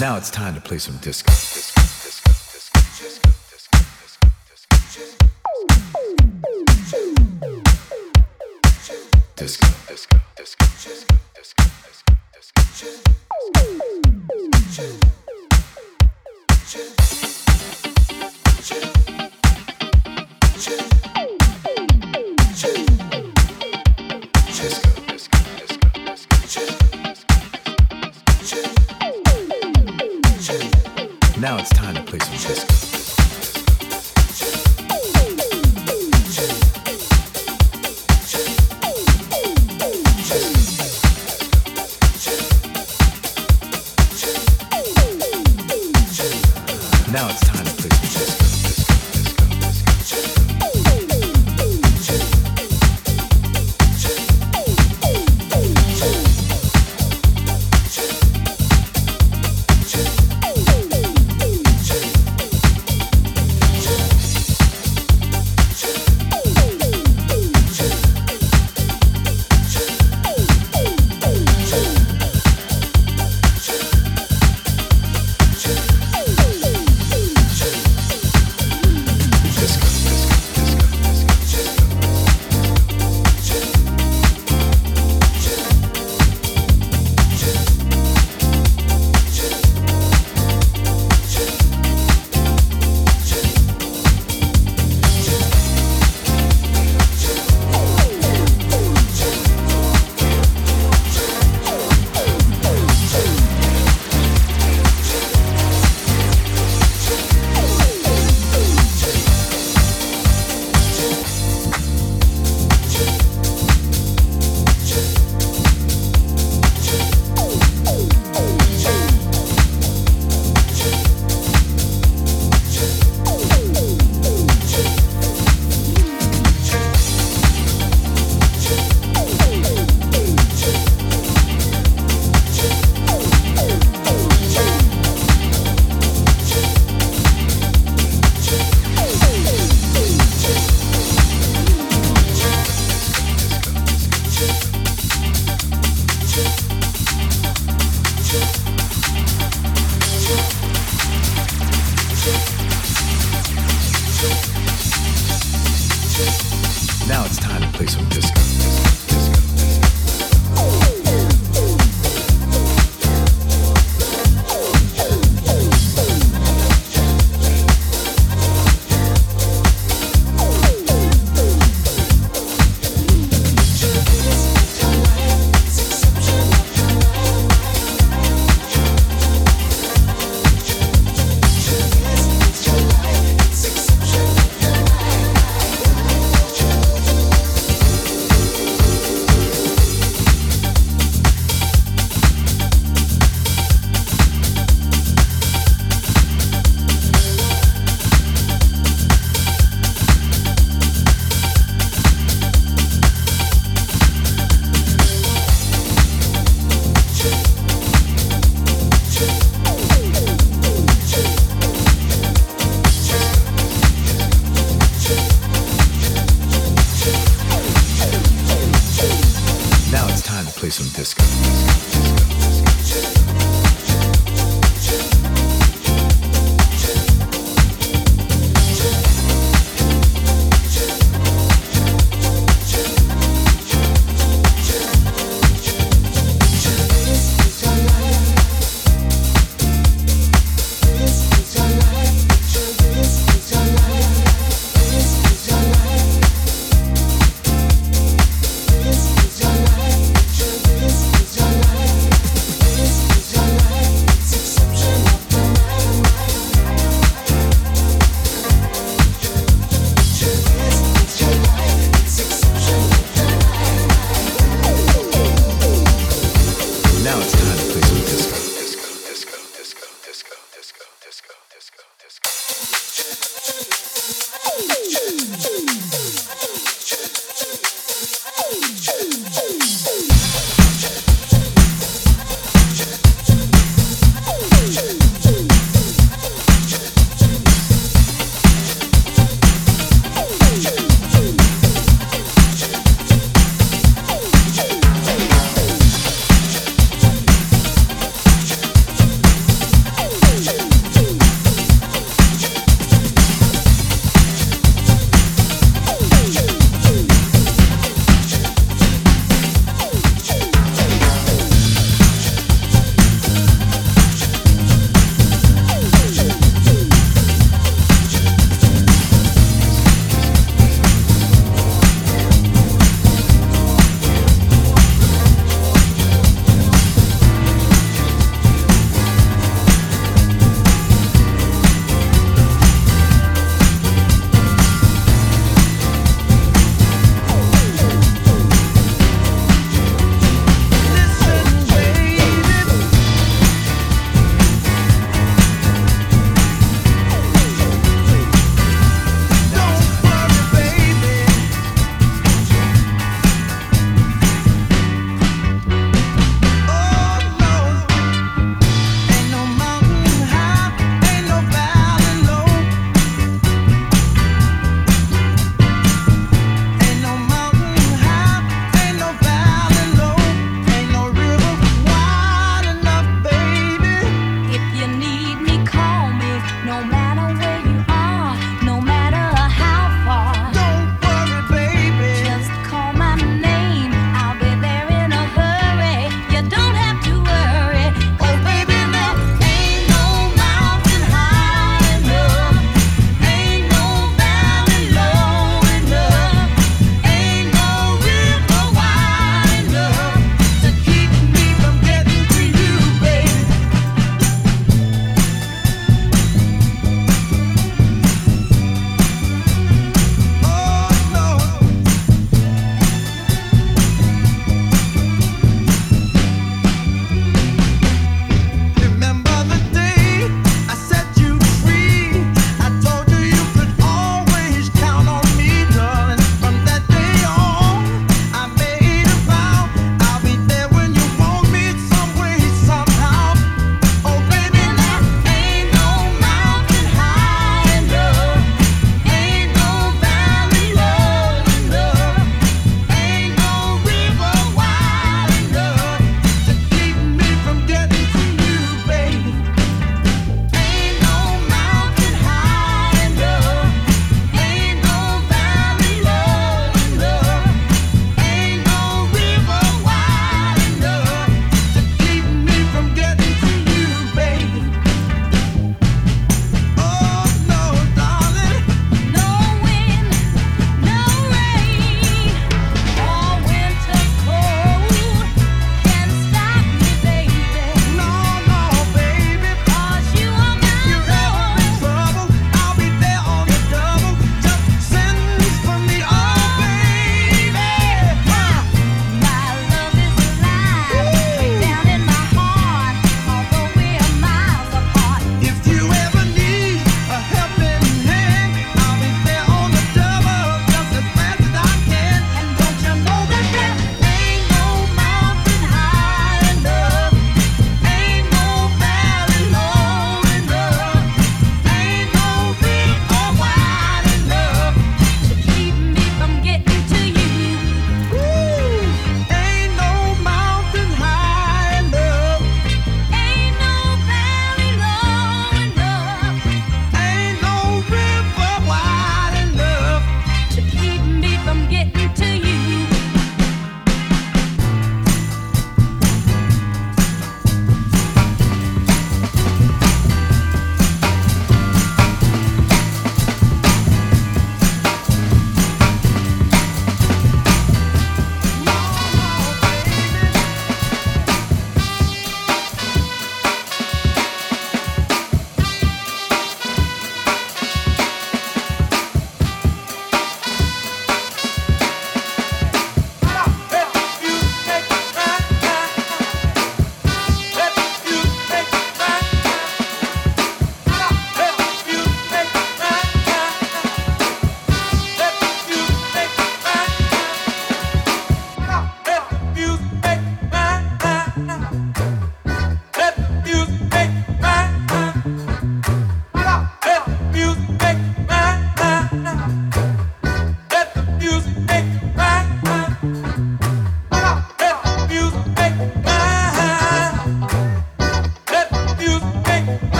Now it's time to play some disco. disco. Now it's time to play some disco.